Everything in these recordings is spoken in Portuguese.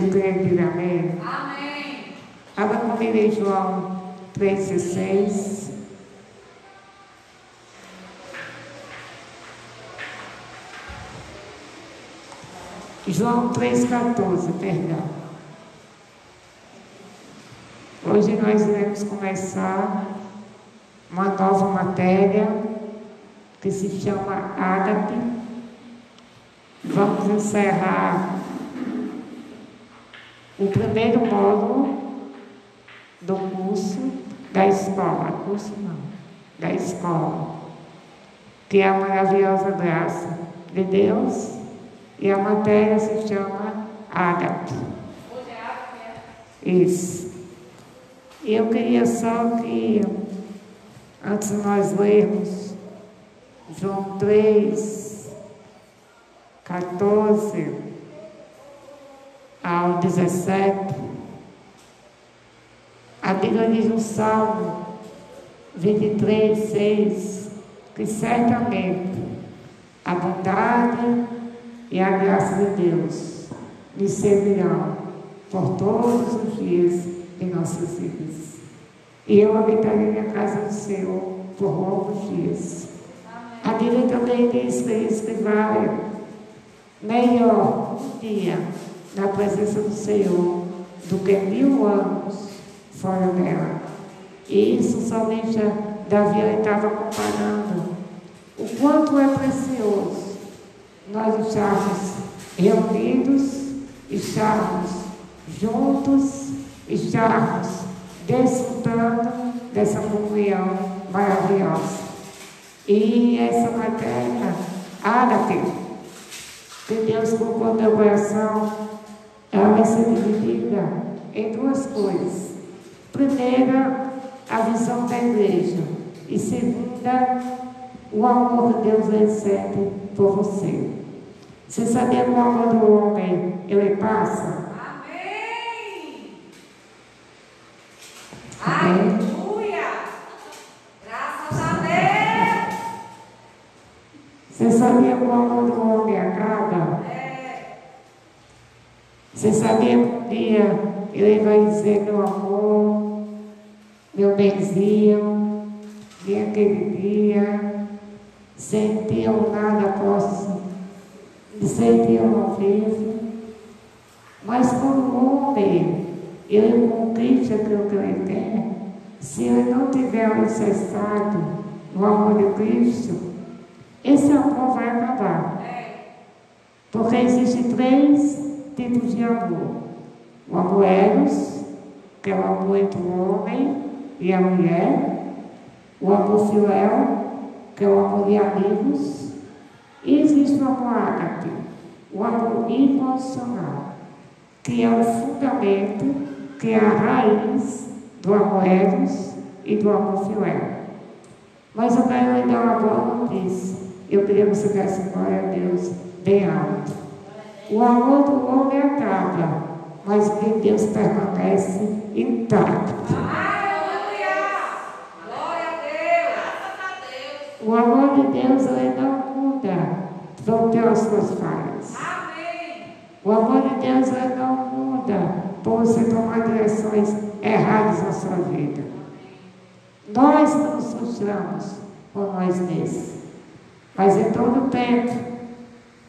Creio amém. Amém. Abra comigo em João 3,16. João 3,14, perdão. Hoje nós iremos começar uma nova matéria que se chama Ágape. Vamos encerrar o primeiro módulo do curso da escola, curso não, da escola, que é a maravilhosa graça de Deus, e a matéria se chama Ágape. Isso. E eu queria só que, antes de nós lermos João 3, 14, ao 17, a Bíblia diz no Salmo 23, 6, que certamente a bondade e a graça de Deus me servirão por todos os dias de nossas vidas. E eu habitarei na casa do Senhor por longos dias. A Bíblia também diz que vai melhor um dia na presença do Senhor do que mil anos fora dela. E isso somente Davi estava comparando o quanto é precioso nós estarmos reunidos, estarmos juntos, estarmos desfrutando dessa comunhão maravilhosa. E essa matéria árabe que Deus colocou no meu coração ela vai ser dividida em duas coisas. Primeira, a visão da igreja. E segunda, o amor que Deus recebe por você. Você sabia que o amor do homem, ele passa? Amém! Aleluia! Graças a Deus! Você sabia que o amor do homem acaba? Você sabia que um dia ele vai dizer meu amor, meu benzinho, vem aquele dia, sem ti eu nada posso, sem ti eu não vivo. Mas quando o homem, ele conquista aquilo que ele quer, se ele não tiver alicerçado no amor de Cristo, esse amor vai acabar. Porque existem três tipos de amor. O amor eros, que é o amor entre o homem e a mulher. O amor filéu, que é o amor de amigos. E existe o amor ágape, o amor incondicional, que é o fundamento, que é a raiz do amor eros e do amor filéu. Mas eu quero lhe dar uma boa notícia. Eu queria que você desse glória a Deus bem alto. O amor do homem acaba, mas o de Deus permanece intacto. Aleluia! Glória a Deus! O amor de Deus ele não muda vão ter as suas falhas. Amém! O amor de Deus ele não muda por você tomar direções erradas na sua vida. Nós não frustramos por nós mesmos, mas em todo tempo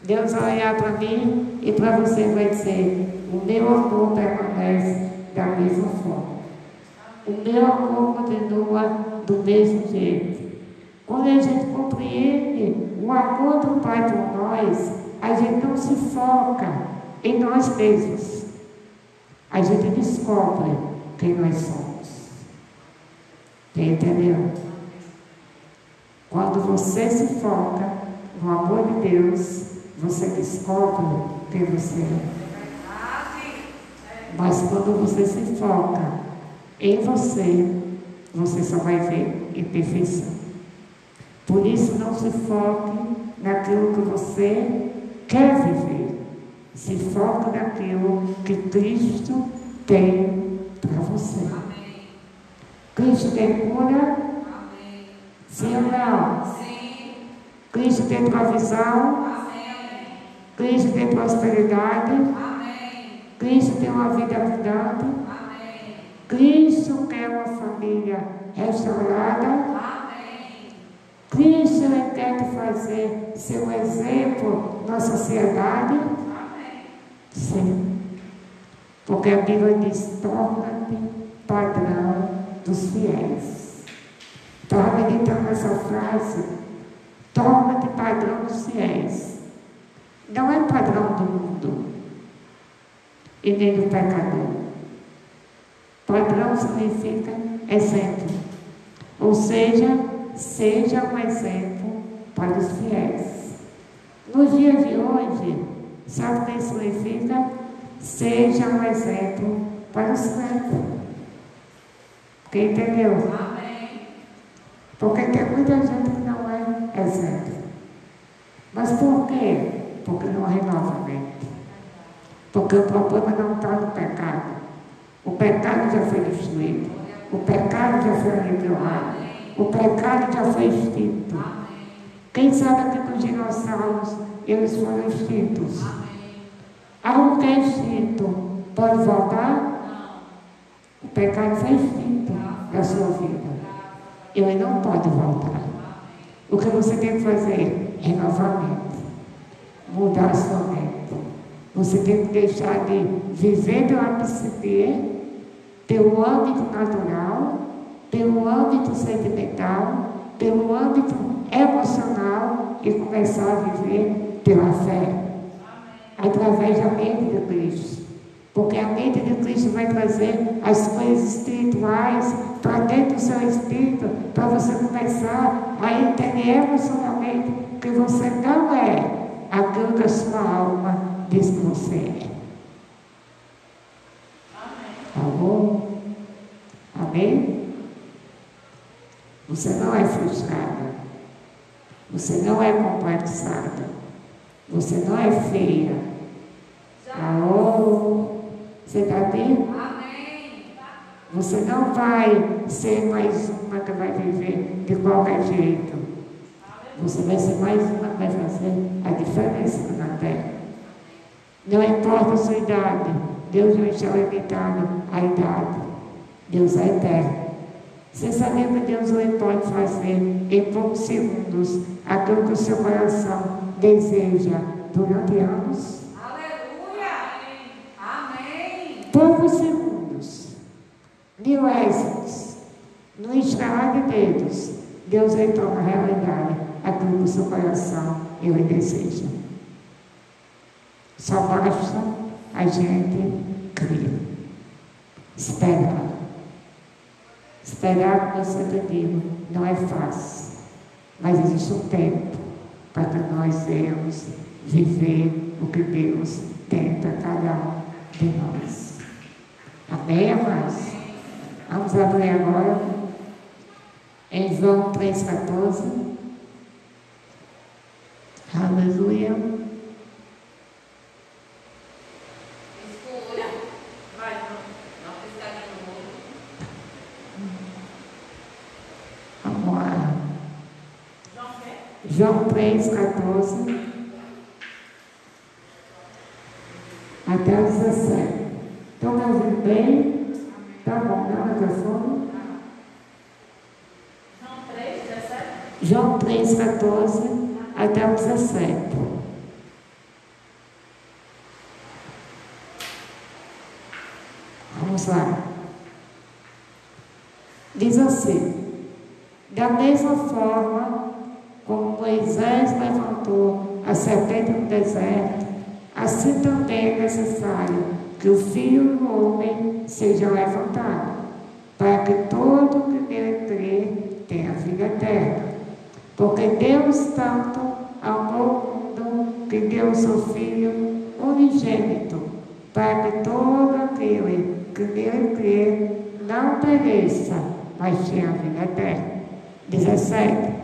Deus vai olhar para mim e para você vai dizer: o meu amor permanece da mesma forma. O meu amor continua do mesmo jeito. Quando a gente compreende o amor do Pai por nós, a gente não se foca em nós mesmos. A gente descobre quem nós somos. Entendeu? Quando você se foca no amor de Deus, você descobre quem você é. Mas quando você se foca em você, você só vai ver imperfeição. Por isso, não se foque naquilo que você quer viver. Se foque naquilo que Cristo tem para você. Amém. Cristo tem cura? Amém. Sim ou não? Sim. Cristo tem provisão? Amém. Cristo tem prosperidade? Amém. Cristo tem uma vida abundante. Amém. Cristo quer uma família restaurada. Amém. Cristo ele quer fazer ser um exemplo na sociedade. Amém. Sim. Porque a Bíblia diz: torna-te padrão dos fiéis. Estava meditando nessa frase: torna-te padrão dos fiéis. Não é padrão do mundo e nem do pecador. Padrão significa exemplo. Ou seja, seja um exemplo para os fiéis. Nos dias de hoje, sabe o que significa? Seja um exemplo para os fiéis. Quem entendeu? Amém. Porque tem muita gente que não é exemplo. Mas por quê? Porque não renova a mente. Porque o problema não está no pecado. O pecado já foi destruído. O pecado já foi aniquilado. O pecado já foi extinto. Quem sabe aqui nos dinossauros eles foram extintos? Algo que é extinto pode voltar? O pecado foi extinto da sua vida. Ele não pode voltar. O que você tem que fazer? Renovar a mente. Mudar a sua mente. Você tem que deixar de viver pela psique, pelo âmbito natural, pelo âmbito sentimental, pelo âmbito emocional e começar a viver pela fé. Através da mente de Cristo. Porque a mente de Cristo vai trazer as coisas espirituais para dentro do seu espírito, para você começar a entender emocionalmente que você não é aquilo que a sua alma diz que você é. Tá bom? Amém? Você não é frustrada. Você não é complexada. Você não é feia. Alô? Você está bem? Amém. Você não vai ser mais uma que vai viver de qualquer jeito. Você vai ser mais uma que vai fazer a diferença na terra. Não importa a sua idade, Deus não está limitado à idade. Deus é eterno. Você sabia que Deus ele pode fazer em poucos segundos aquilo que o seu coração deseja durante anos? Aleluia. Amém. poucos segundos, milésimos, no estralar de dedos, Deus aí torna realidade aquilo que o seu coração ele deseja. Só basta a gente crer. Esperar. Esperar, como eu sempre digo, não é fácil. Mas existe um tempo para nós venhamos viver o que Deus para cada um de nós. Amém, amados? Vamos abrir agora em João 3,14. Aleluia. Escolha. Vai, não. Não precisa no mundo. Vamos lá. João quê? João 3,14 até o 17. Estão me ouvindo bem? Tá bom, dá o microfone. João 3, 17. João 3,14 até o 17. Vamos lá. Diz assim: Da mesma forma como Moisés levantou a serpente no deserto, assim também é necessário que o Filho do Homem seja levantado, para que todo que nele crê tenha vida eterna. Porque Deus tanto amou o mundo que deu seu Filho unigênito, para que todo aquele que nele crê não pereça, mas tenha vida eterna. 17.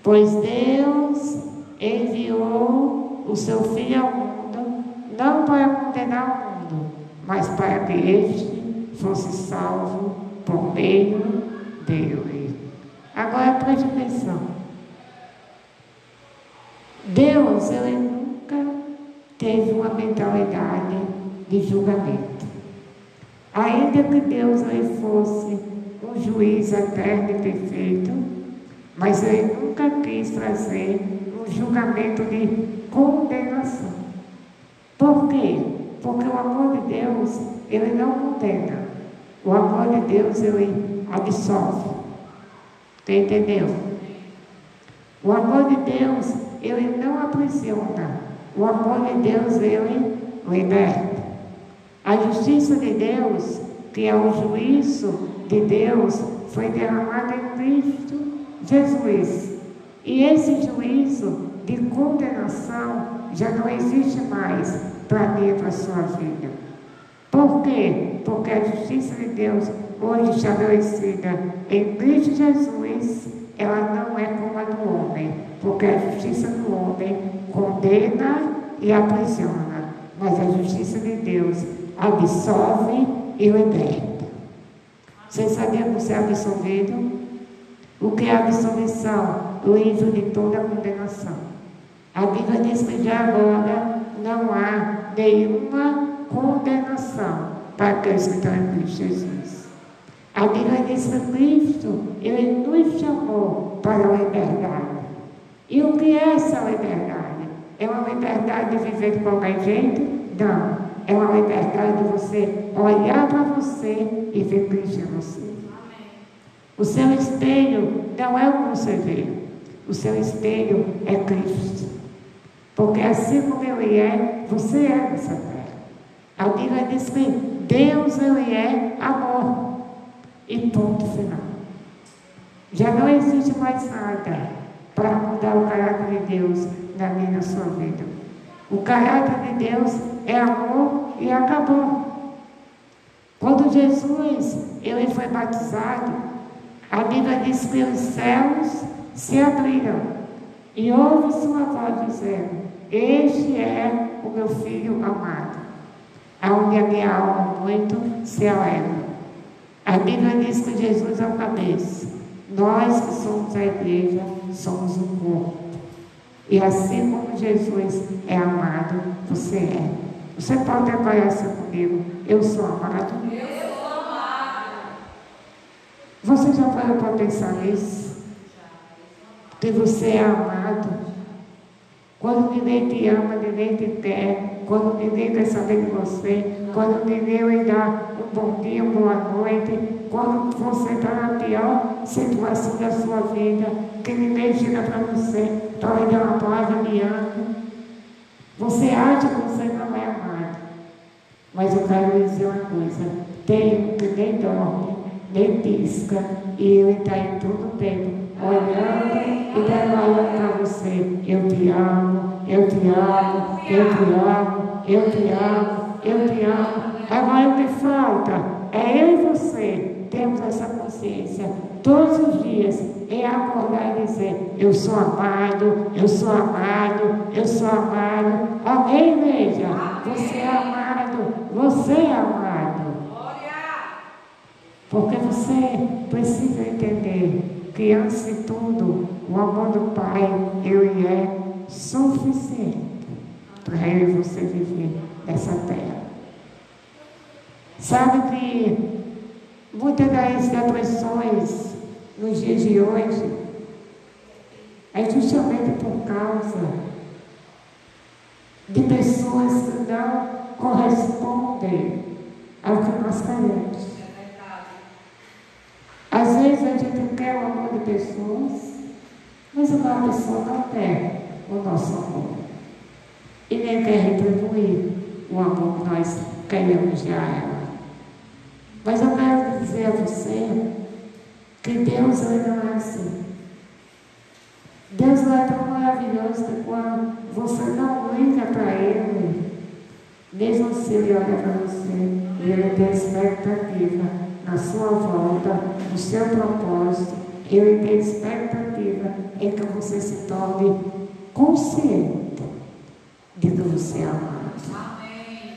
Pois Deus enviou o seu Filho ao mundo, não para condenar o mundo, mas para que este fosse salvo por meio dele. Agora preste atenção. Deus, ele nunca teve uma mentalidade de julgamento. Ainda que Deus fosse um juiz eterno e perfeito, mas ele nunca quis trazer um julgamento de condenação. Por quê? Porque o amor de Deus, ele não condena. O amor de Deus, ele absolve. Está entendeu? O amor de Deus, ele não aprisiona. O amor de Deus, ele liberta. A justiça de Deus, que é o juízo de Deus, foi derramada em Cristo Jesus. E esse juízo de condenação já não existe mais para mim e para a sua vida. Por quê? Porque a justiça de Deus, hoje estabelecida em Cristo Jesus, ela não é como a do homem, porque a justiça do homem condena e aprisiona, mas a justiça de Deus absolve e liberta. Você sabia que é absolvido? O que é absolvição? Livro de toda condenação. A Bíblia diz que já agora não há nenhuma condenação para aqueles que estão em Cristo Jesus. A Bíblia diz que Cristo, Ele nos chamou para a liberdade. E o que é essa liberdade? É uma liberdade de viver de qualquer jeito? Não. É uma liberdade de você olhar para você e ver Cristo em você. O seu espelho não é o que você vê. O seu espelho é Cristo. Porque assim como Ele é, você é nessa terra. A Bíblia diz que Deus ele é amor. E ponto final. Já não existe mais nada para mudar o caráter de Deus na minha na sua vida. O caráter de Deus é amor e acabou. Quando Jesus ele foi batizado, a Bíblia diz que os céus se abriram e ouve sua voz dizendo: Este é o meu filho amado, aonde a minha alma muito se alegra. A Bíblia diz que Jesus é o cabeça. Nós que somos a igreja, somos o corpo. E assim como Jesus é amado, você é. Você pode declarar assim comigo: Eu sou amado. Eu sou amado. Você já parou para pensar nisso? Que você é amado. Quando ninguém te ama, ninguém te quer. Quando ninguém quer saber de você. Quando ninguém lhe dá um bom dia, uma boa noite. Quando você está na pior situação da sua vida. Que ninguém chega para você para lhe dar uma palavra de ânimo. Você acha que você não é amado. Mas eu quero lhe dizer uma coisa. Tem um que nem dorme, nem pisca. E ele está em todo o tempo olhando e declarando para você: Eu te amo, eu te amo, eu te amo, eu te amo, eu te amo. Agora o que falta é eu e você temos essa consciência todos os dias em acordar e dizer: Eu sou amado, eu sou amado, eu sou amado. Amém, igreja? Você é amado, você é amado. Porque você precisa entender que, antes de tudo, o amor do Pai, ele é suficiente para eu e você viver nessa terra. Sabe que muitas das depressões nos dias de hoje é justamente por causa de pessoas que não correspondem ao que nós queremos. Às vezes a gente quer o amor de pessoas, mas a pessoa não quer o nosso amor. E nem quer retribuir o amor que nós queremos dar a ela. Mas eu quero dizer a você que Deus ele não é assim. Deus não é tão maravilhoso que quando você não liga para Ele, mesmo se Ele olha para você e Ele tem expectativa na sua volta, no seu propósito, Ele tem expectativa em que você se torne consciente de que você é amado. Amém.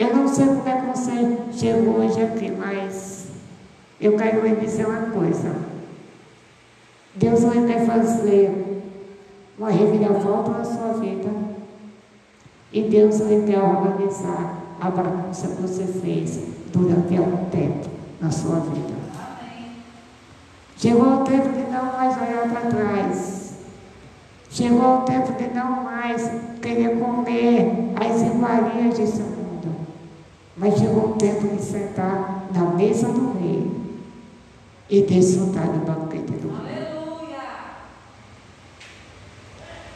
Eu não sei como é que você chegou hoje aqui, mas eu quero lhe dizer uma coisa. Deus vai quer fazer uma reviravolta na sua vida. E Deus ele quer organizar a bagunça que você fez durante algum tempo na sua vida. Chegou o tempo de não mais olhar para trás. Chegou o tempo de não mais querer comer as iguarias desse mundo. Mas chegou o tempo de sentar na mesa do rei e desfrutar do banquete do. Aleluia.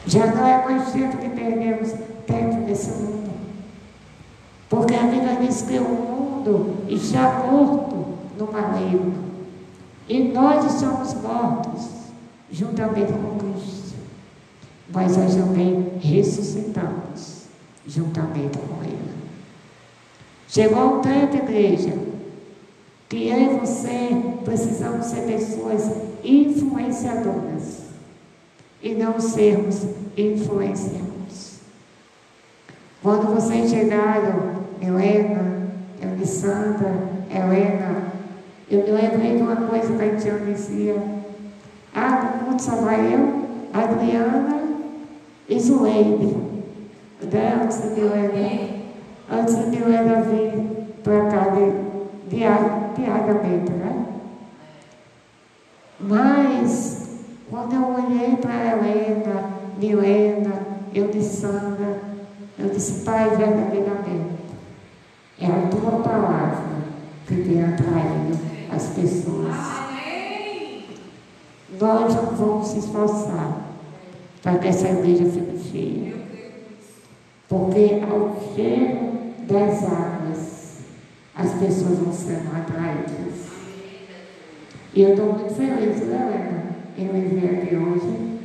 Já não é mais tempo que perdemos tempo nesse mundo. Porque a Bíblia diz que o mundo está morto no maligno. E nós estamos mortos juntamente com Cristo. Mas nós também ressuscitamos juntamente com Ele. Chegou o tempo, igreja, que eu e você precisamos ser pessoas influenciadoras e não sermos influenciados. Quando vocês chegaram, Helena, Elisandra, Helena, eu me lembrei de uma coisa que a gente dizia. Ah, no mundo só vai eu, Adriana e Zuleide. Antes de Helena, antes de Helena vir para cá diariamente, né? Mas, quando eu olhei para Helena, Milena, eu disse, Sandra, eu disse, Pai, verdadeiramente, é a tua palavra que tem atraído as pessoas. Amém. Nós não vamos se esforçar para que essa igreja fique cheia. Porque ao cheiro das águas, as pessoas vão sendo atraídas. E eu estou muito feliz, né, Helena, em me ver aqui hoje.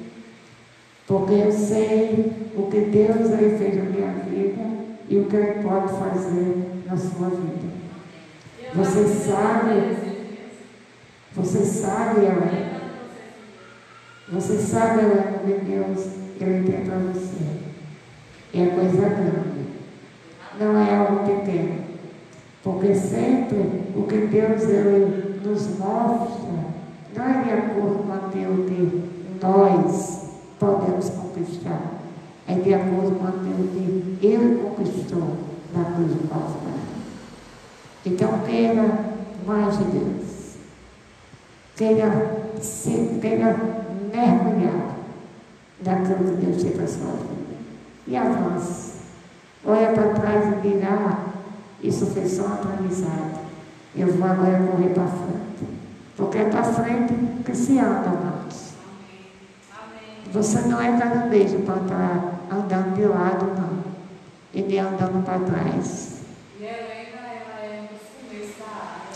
Porque eu sei o que Deus ele fez na minha vida e o que Ele pode fazer na sua vida. Você sabe, você sabe, Helena, você sabe, Helena, que Deus ele tem para você. É coisa grande. Não é algo pequeno. Porque sempre o que Deus ele nos mostra não é de acordo com aquilo que nós podemos conquistar. É de acordo com aquilo que Ele conquistou na cruz do Calvário. Então, queira mais de Deus. Queira, se, queira mergulhar naquilo que Deus tem para a sua vida. E avance. Olha para trás e ah, isso foi só um aprendizado. Eu vou agora correr para frente. Porque é para frente que se anda, amados. Você não é caranguejo para estar andando de lado, não. E nem andando para trás. É.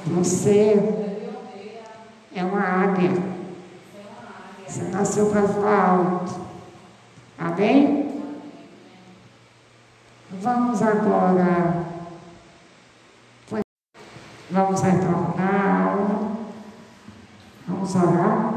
Você é é uma águia. é uma. Você nasceu para voar alto. Amém? Vamos agora. Vamos retornar à aula. Vamos orar.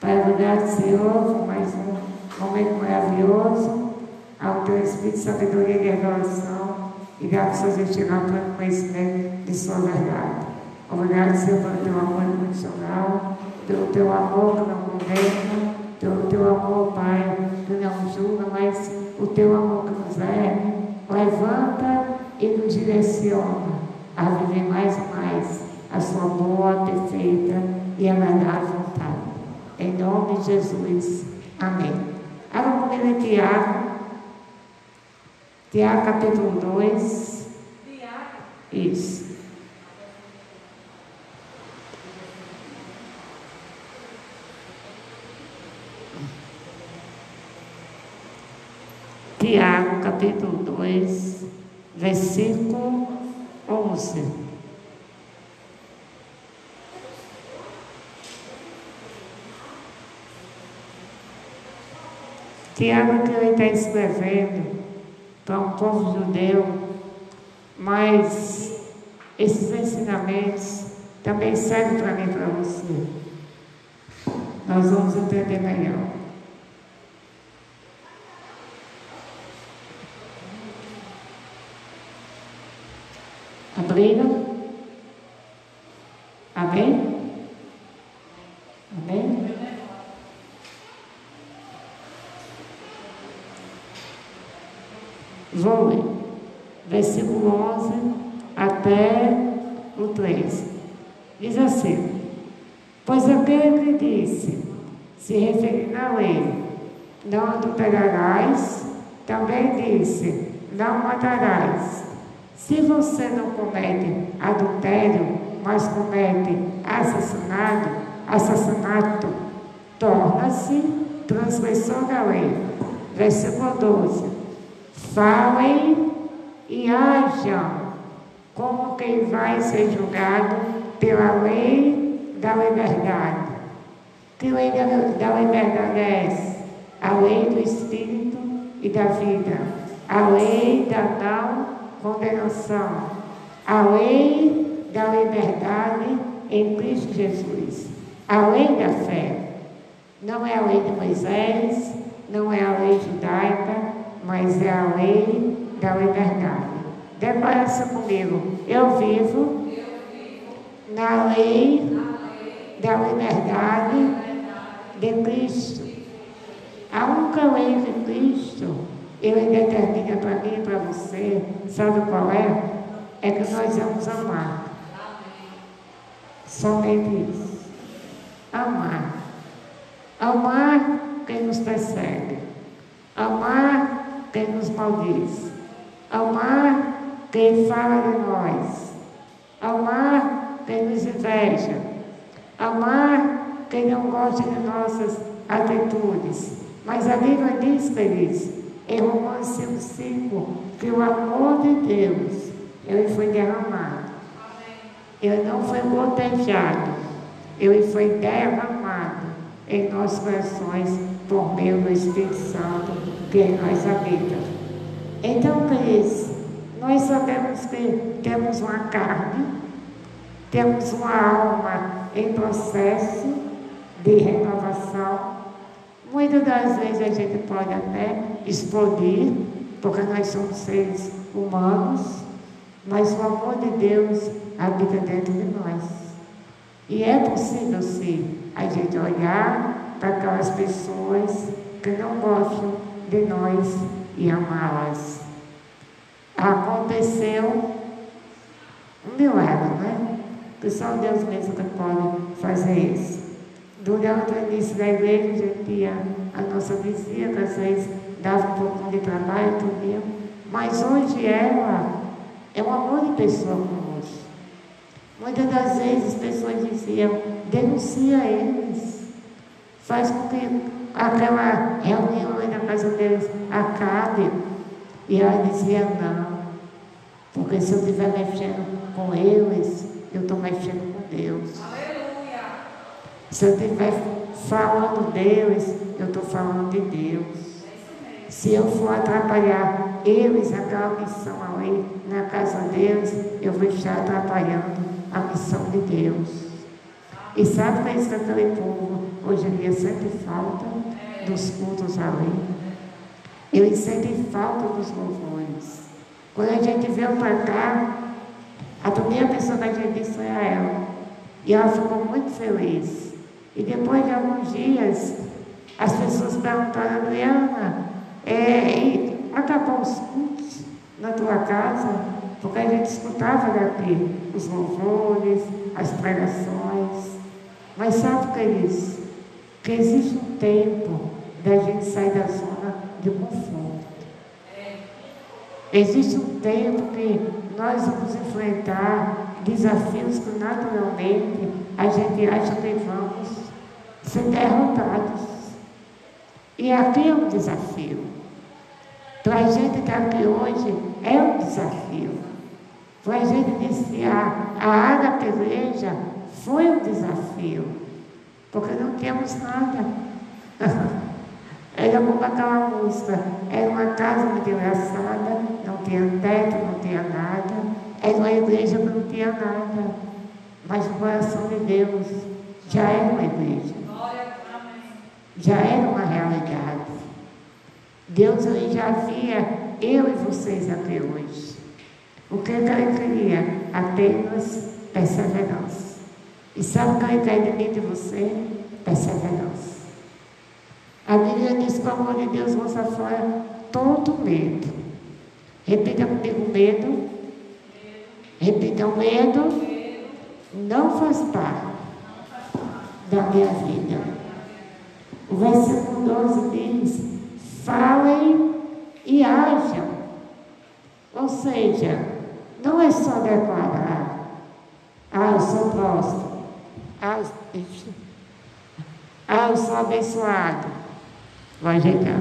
Pai, obrigado, Senhor, por mais um momento maravilhoso. Ao teu Espírito, sabedoria e revelação. E graças a Deus chegar ao pleno conhecimento de Sua verdade. Obrigado, Senhor, pelo teu amor incondicional, pelo teu amor que não condena, pelo teu amor, Pai, que não julga, mas o teu amor que nos ergue, levanta e nos direciona a viver mais e mais a sua boa, perfeita e agradável vontade. Em nome de Jesus. Amém. Abra comigo em Tiago. Tiago capítulo 2. Tiago, Isso. Tiago, capítulo 2, versículo 11. Tiago que ele está escrevendo para um povo judeu, mas esses ensinamentos também servem para mim e para você. Nós vamos entender melhor. Abriram? Amém? Amém? Vou ler. Versículo 11 até o 13. Diz assim: Pois aquele que disse, se referindo à lei, não adulterarás, também disse, não matarás. Se você não comete adultério, mas comete assassinato, assassinato, torna-se transgressor da lei. Versículo 12. Falem e hajam como quem vai ser julgado pela lei da liberdade. Que lei da liberdade é essa? A lei do Espírito e da vida. A lei da não condenação. A lei da liberdade em Cristo Jesus. A lei da fé. Não é a lei de Moisés, não é a lei judaica, mas é a lei da liberdade. Declara comigo. Eu vivo na lei da liberdade de Cristo. A única lei de Cristo, Ele determina para mim e para você, sabe qual é? É que nós vamos amar. Somente isso. Amar. Amar quem nos persegue. Amar quem nos maldiz. Amar quem fala de nós. Amar quem nos inveja. Amar quem não gosta de nossas atitudes. Mas a Bíblia diz, feliz, em Romanos 5, que o amor de Deus, ele foi derramado. Ele não foi gotejado, ele foi derramado em nossos corações por meio do Espírito Santo que em nós habita. Então, Cris, nós sabemos que temos uma carne, temos uma alma em processo de renovação. Muitas das vezes a gente pode até explodir, porque nós somos seres humanos, mas o amor de Deus habita dentro de nós. E é possível sim a gente olhar para aquelas pessoas que não gostam de nós e amá-las. Aconteceu um milagre, né? Que só Deus mesmo que pode fazer isso. Durante o início da igreja, tinha a nossa vizinha, que às vezes dava um pouco de trabalho, tudo mas hoje ela é um amor de pessoa conosco. Muitas das vezes as pessoas diziam, denuncia eles. Faz com que aquela reunião aí na casa deles acabe. E ela dizia, não. Porque se eu estiver mexendo com eles, eu estou mexendo com Deus. Aleluia. Se eu estiver falando deles, eu estou falando de Deus. Se eu for atrapalhar eles, aquela missão ali na casa deles, eu vou estar atrapalhando a missão de Deus. E sabe que é isso que aquele povo hoje em dia sente falta dos cultos ali? Eles sentem falta dos louvores. Quando a gente veio para cá, a primeira pessoa que a gente disse foi a ela. E ela ficou muito feliz. E depois de alguns dias, as pessoas perguntaram, Adriana, é, acabou os cultos na tua casa? Porque a gente escutava daqui os louvores, as pregações. Mas sabe o que é isso? Que existe um tempo da gente sair da zona de conforto. Existe um tempo que nós vamos enfrentar desafios que naturalmente a gente acha que vamos ser derrotados. E aqui é um desafio. Para a gente estar aqui hoje é um desafio. Foi a gente iniciar a área da igreja foi um desafio, porque não tínhamos nada. Era como aquela música, era uma casa muito engraçada, não tinha teto, não tinha nada, era uma igreja que não tinha nada, mas o coração de Deus já era uma igreja, já era uma realidade. Deus já via eu e vocês aqui hoje. O que ele queria? Apenas perseverança. E sabe o que ele quer de mim de você? Perseverança. A Bíblia diz que o amor de Deus lança fora todo medo. Repita comigo medo. Repita o medo. Não faz parte da minha vida. O versículo 12 diz: falem e hajam. Ou seja, não é só declarar, ah, eu sou próspero, ah, ah eu sou abençoado. Vai ajeitar,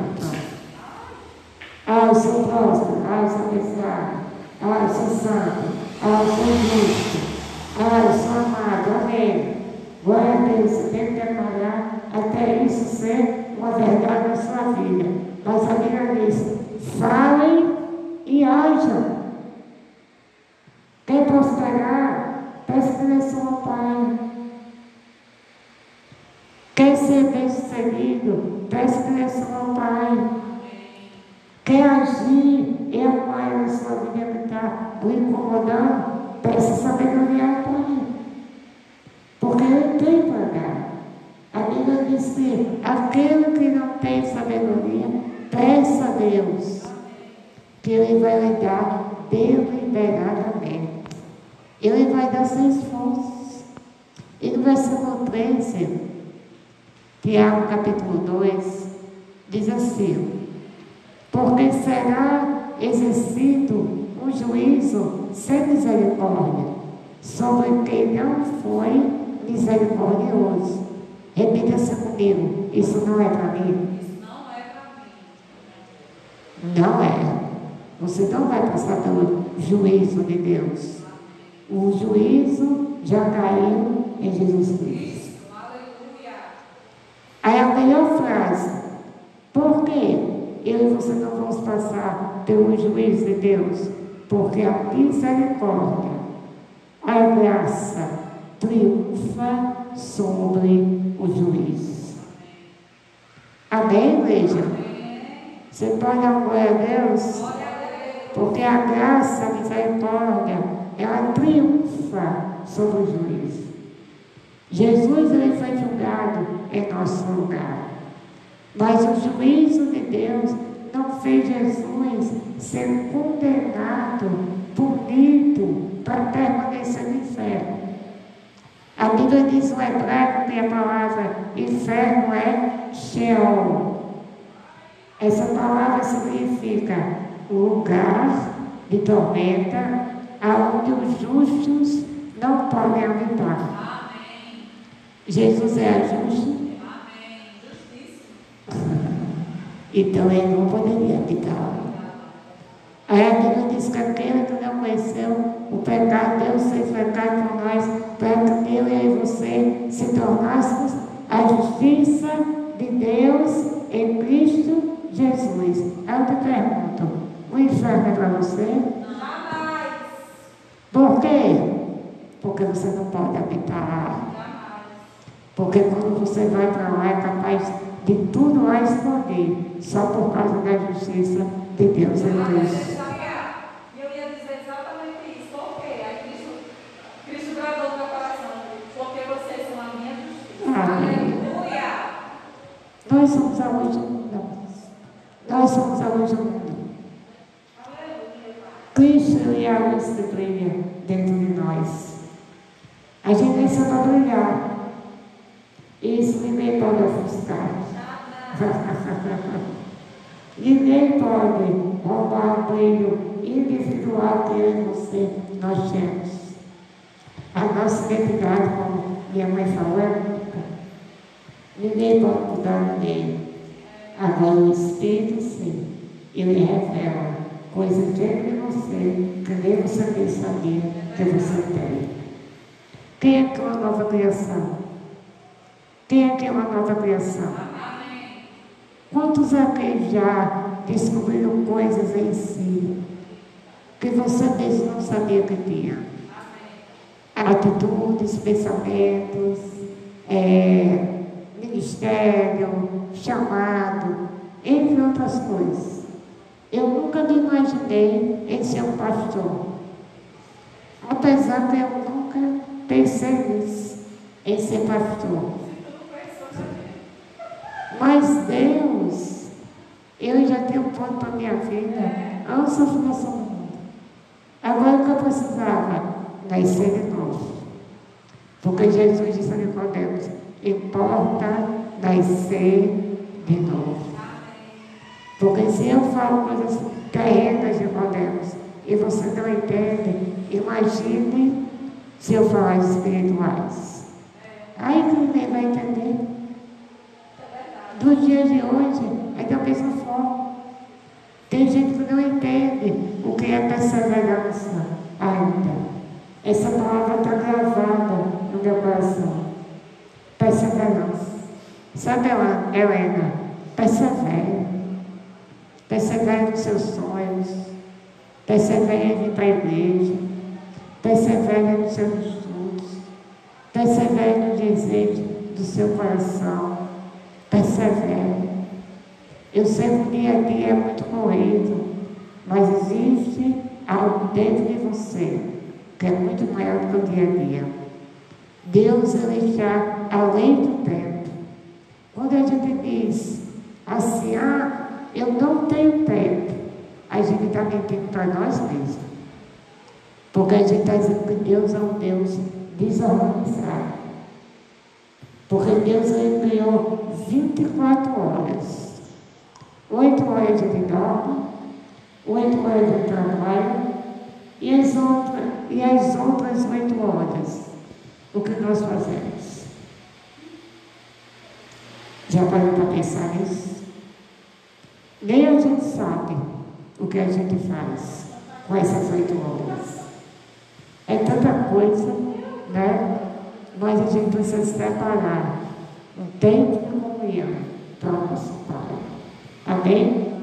Ah, eu sou próspero, ah, eu sou abençoado, ah, eu sou santo, ah, eu sou justo, ah, eu sou amado, amém. Glória a Deus, tem que declarar até isso ser uma verdade na sua vida. Mas a Bíblia diz: falem e hajam. Quer prosperar? Peça direção ao Pai. Quer ser bem-sucedido? Peça direção ao Pai. Quer agir e a área da sua vida que está o incomodando? Deus, que Ele vai lhe dar deliberadamente. Ele vai dar sem esforço. E no versículo 13, Tiago capítulo 2, diz assim: Porque será exercido um juízo sem misericórdia sobre quem não foi misericordioso. Repita-se comigo. Isso não é para mim. Isso não é para mim. Não é. Você não vai passar pelo juízo de Deus. O juízo já caiu em Jesus Cristo. Aí a melhor frase. Por que eu e você não vamos passar pelo juízo de Deus? Porque a misericórdia, a graça triunfa sobre o juiz. Amém, igreja? Você pode dar glória a Deus? Porque a graça, a misericórdia, ela triunfa sobre o juiz. Jesus ele foi julgado em nosso lugar. Mas o juízo de Deus não fez Jesus ser condenado, punido para permanecer no inferno. A Bíblia diz no hebraico que a palavra inferno é Sheol. Essa palavra significa lugar de tormenta aonde os justos não podem habitar. Amém. Jesus é justo, então ele não poderia habitar lá. Aí a Bíblia diz que aquele que não conheceu o pecado, Deus fez pecado por nós, para que eu e você se tornássemos a justiça de Deus em Cristo Jesus. Eu te pergunto, o inferno é para você? Jamais. Por quê? Porque você não pode habitar lá. Jamais. Porque quando você vai para lá é capaz de tudo lá explodir, só por causa da justiça de Deus em Cristo. Aleluia. Eu ia dizer exatamente isso. Por quê? Aí Cristo, Cristo gravou no meu coração. Porque vocês são a minha justiça. Amém. Aleluia. Nós somos a mundo. Nós somos a luz do mundo. Cristo é a luz que brilha dentro de nós. A gente precisa para brilhar. Isso ninguém pode ofuscar. ninguém pode roubar o brilho individual que eu e você nós temos. A nossa identidade, como minha mãe falou, é única. Ninguém pode mudar ninguém. Agora o Espírito sim, ele revela coisas dentro de você que nem você nem sabia que você tem. Quem é que é uma nova criação? Quem é que é uma nova criação? Quantos aqui já descobriram coisas em si que você mesmo não sabia que tinha? Atitudes, pensamentos, é, ministério, chamado, entre outras coisas. Eu nunca me imaginei em ser um pastor. Apesar que eu nunca pensei nisso, em ser pastor. Mas Deus, eu já tenho um plano para a minha vida antes da fundação do mundo. Agora o que eu precisava? Nascer de novo. Porque Jesus disse a Nicodemos, importa nascer de novo. Porque se eu falo coisas terrenas de Nicodemos e você não entende, imagine se eu falar espirituais. Aí ninguém vai entender. Do dia de hoje, é da mesma forma. Tem gente que não entende o que é perseverança ainda. Essa palavra está gravada no meu coração. Perseverança. Sabe, Helena? Persevere. Persevere nos seus sonhos. Persevere em vir para a igreja. Persevere nos seus estudos. Persevere no desejo do seu coração. Persevere. Eu sei que o dia a dia é muito corrido, mas existe algo dentro de você que é muito maior do que o dia a dia. Deus ele está além do tempo. Quando a gente diz assim, ah, eu não tenho tempo, a gente está mentindo para nós mesmos. Porque a gente está dizendo que Deus é um Deus desorganizado. Porque Deus ele criou 24 horas. Oito horas de dorme, oito horas de trabalho e as outras, e as outras oito horas. O que nós fazemos? Já parou para pensar nisso? Nem a gente sabe o que a gente faz com essas oito horas. É tanta coisa, né? Mas a gente precisa se preparar. Um tempo de comunhão para o nosso Pai. Amém?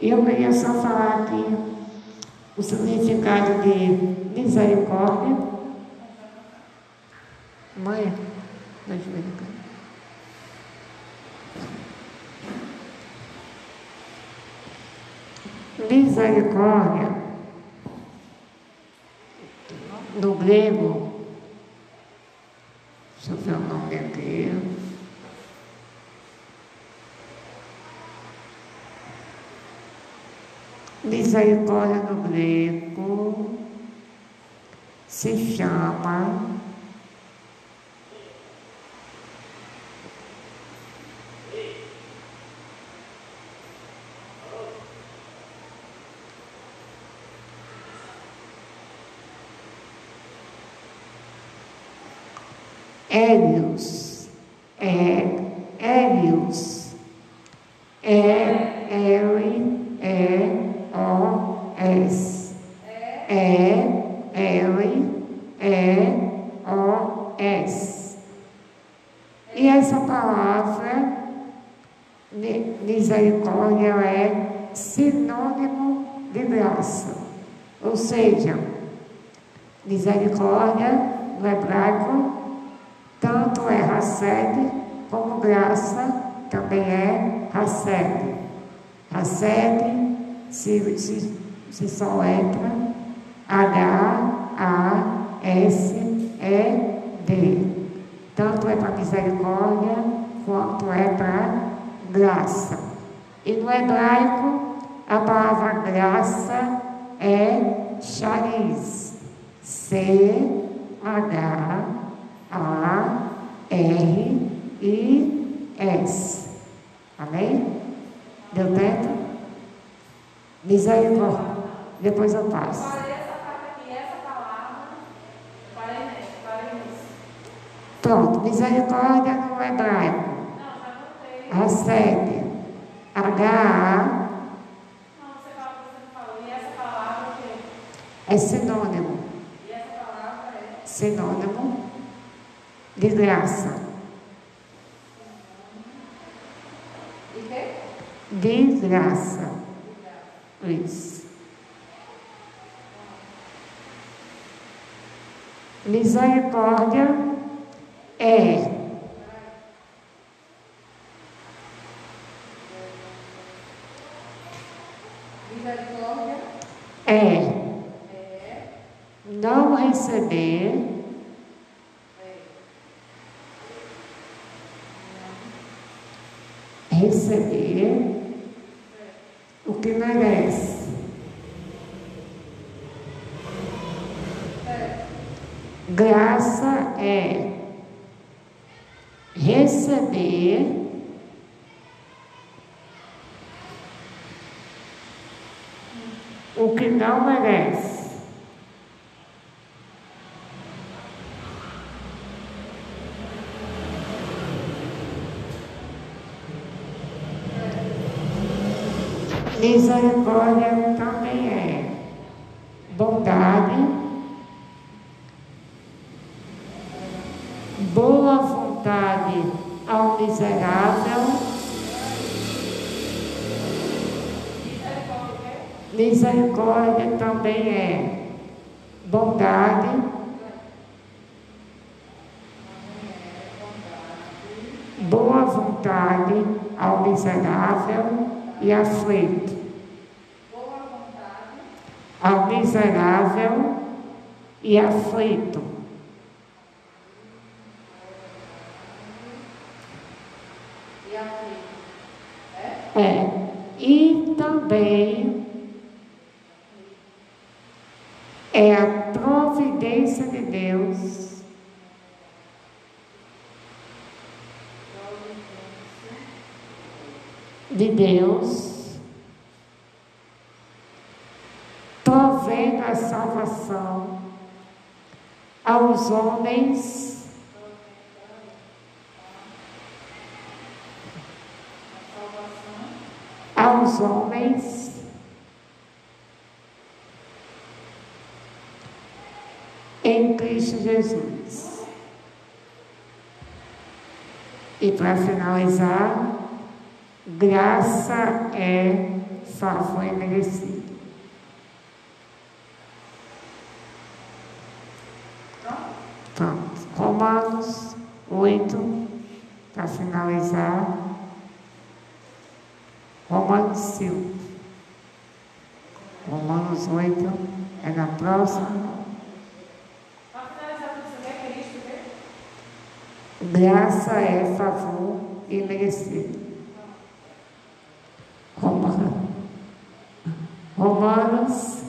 Eu queria só falar aqui o significado de misericórdia. Mãe, ajuda. Misericórdia, no grego, deixa eu ver o nome aqui. Misericórdia no grego se chama Hélios, é Hélios, é L, E, O, S, é L, E, O, S. E essa palavra, misericórdia, é sinônimo de graça. Ou seja, misericórdia no hebraico tanto é Hassed como graça também é Hassed. Hassed se, se, se soletra H-A-S-E-D. Tanto é para misericórdia quanto é para graça. E no hebraico, a palavra graça é chariz. C-H a, R, I, S. Amém? Deu tempo? Misericórdia. Depois eu passo. Pronto, misericórdia no hebraico. Recebe. H-A. É sinônimo. Sinônimo de graça. De graça. Isso. Misericórdia é Misericórdia é não receber receber o que merece. Graça é receber o que não. Misericórdia também é bondade, boa vontade ao miserável, misericórdia também é bondade, boa vontade ao miserável e aflito. Ao miserável e aflito. E aflito. É? É. E também é a providência de Deus de Deus, provendo a salvação aos homens aos homens em Cristo Jesus. E para finalizar, Graça é favor merecido. Pronto. Romanos 8, para finalizar. Romanos 5. Romanos 8 é na próxima. Graça é favor imerecido. Romanos. Romanos.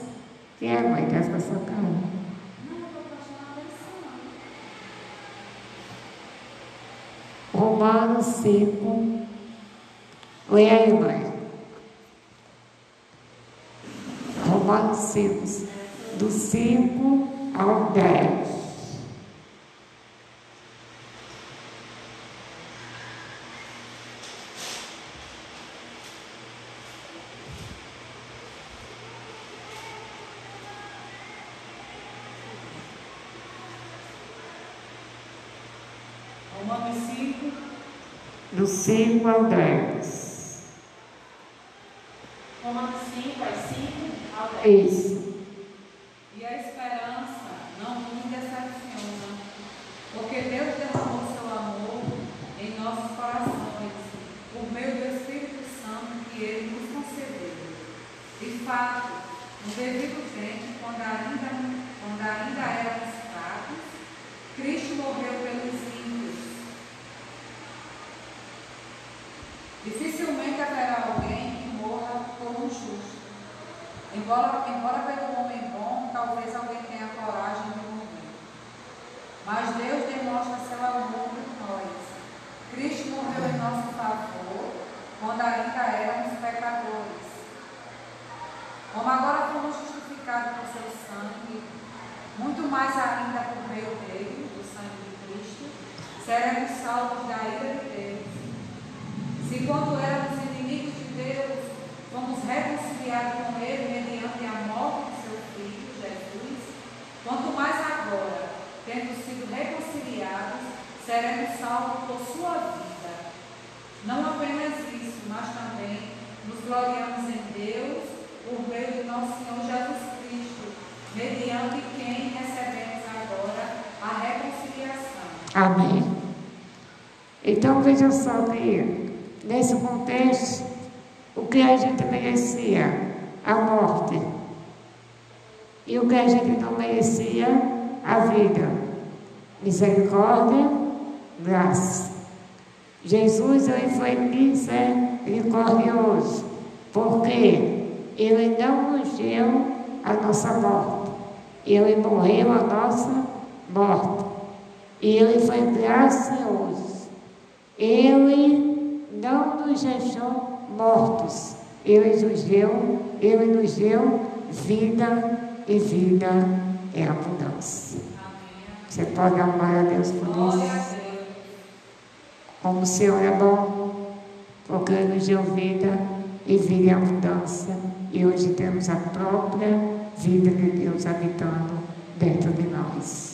Quem aguenta essa atenção. Romanos 5. Leia aí, mãe. Romanos 5. Do 5 ao 10. Romanos 5, Do 5 ao 10. Romanos 5, vai 5 ao 10. Isso. E a esperança não nos decepciona, porque Deus derramou seu amor em nossos corações, por meio do Espírito Santo que Ele nos concedeu. De fato, no devido tempo, quando ainda, quando ainda éramos fracos, Cristo morreu pelos ímpios. Dificilmente haverá alguém que morra por um justo. Embora, embora pelo homem bom, talvez alguém tenha coragem de morrer. Mas Deus demonstra seu amor por nós. Cristo morreu em nosso favor quando ainda éramos pecadores. Como agora fomos justificados por seu sangue, muito mais ainda por meio dele, do sangue de Cristo, seremos salvos da ira de Deus. Se quando éramos inimigos de Deus, fomos reconciliados com Ele mediante a morte de seu Filho, Jesus, quanto mais agora, tendo sido reconciliados, seremos salvos por sua vida. Não apenas isso, mas também nos gloriamos em Deus por meio de nosso Senhor Jesus Cristo, mediante quem recebemos agora a reconciliação. Amém. Então veja só que, nesse contexto, o que a gente merecia? A morte. E o que a gente não merecia? A vida. Misericórdia, graça. Jesus ele foi misericordioso, porque ele não deu a nossa morte. Ele morreu a nossa morto. Ele foi gracioso. Ele não nos deixou mortos. Ele nos deu, ele nos deu vida e vida é abundância. Você pode amar a Deus por isso? Como o Senhor é bom, porque Ele nos deu vida e vida em abundância. E hoje temos a própria vida de Deus habitando dentro de nós.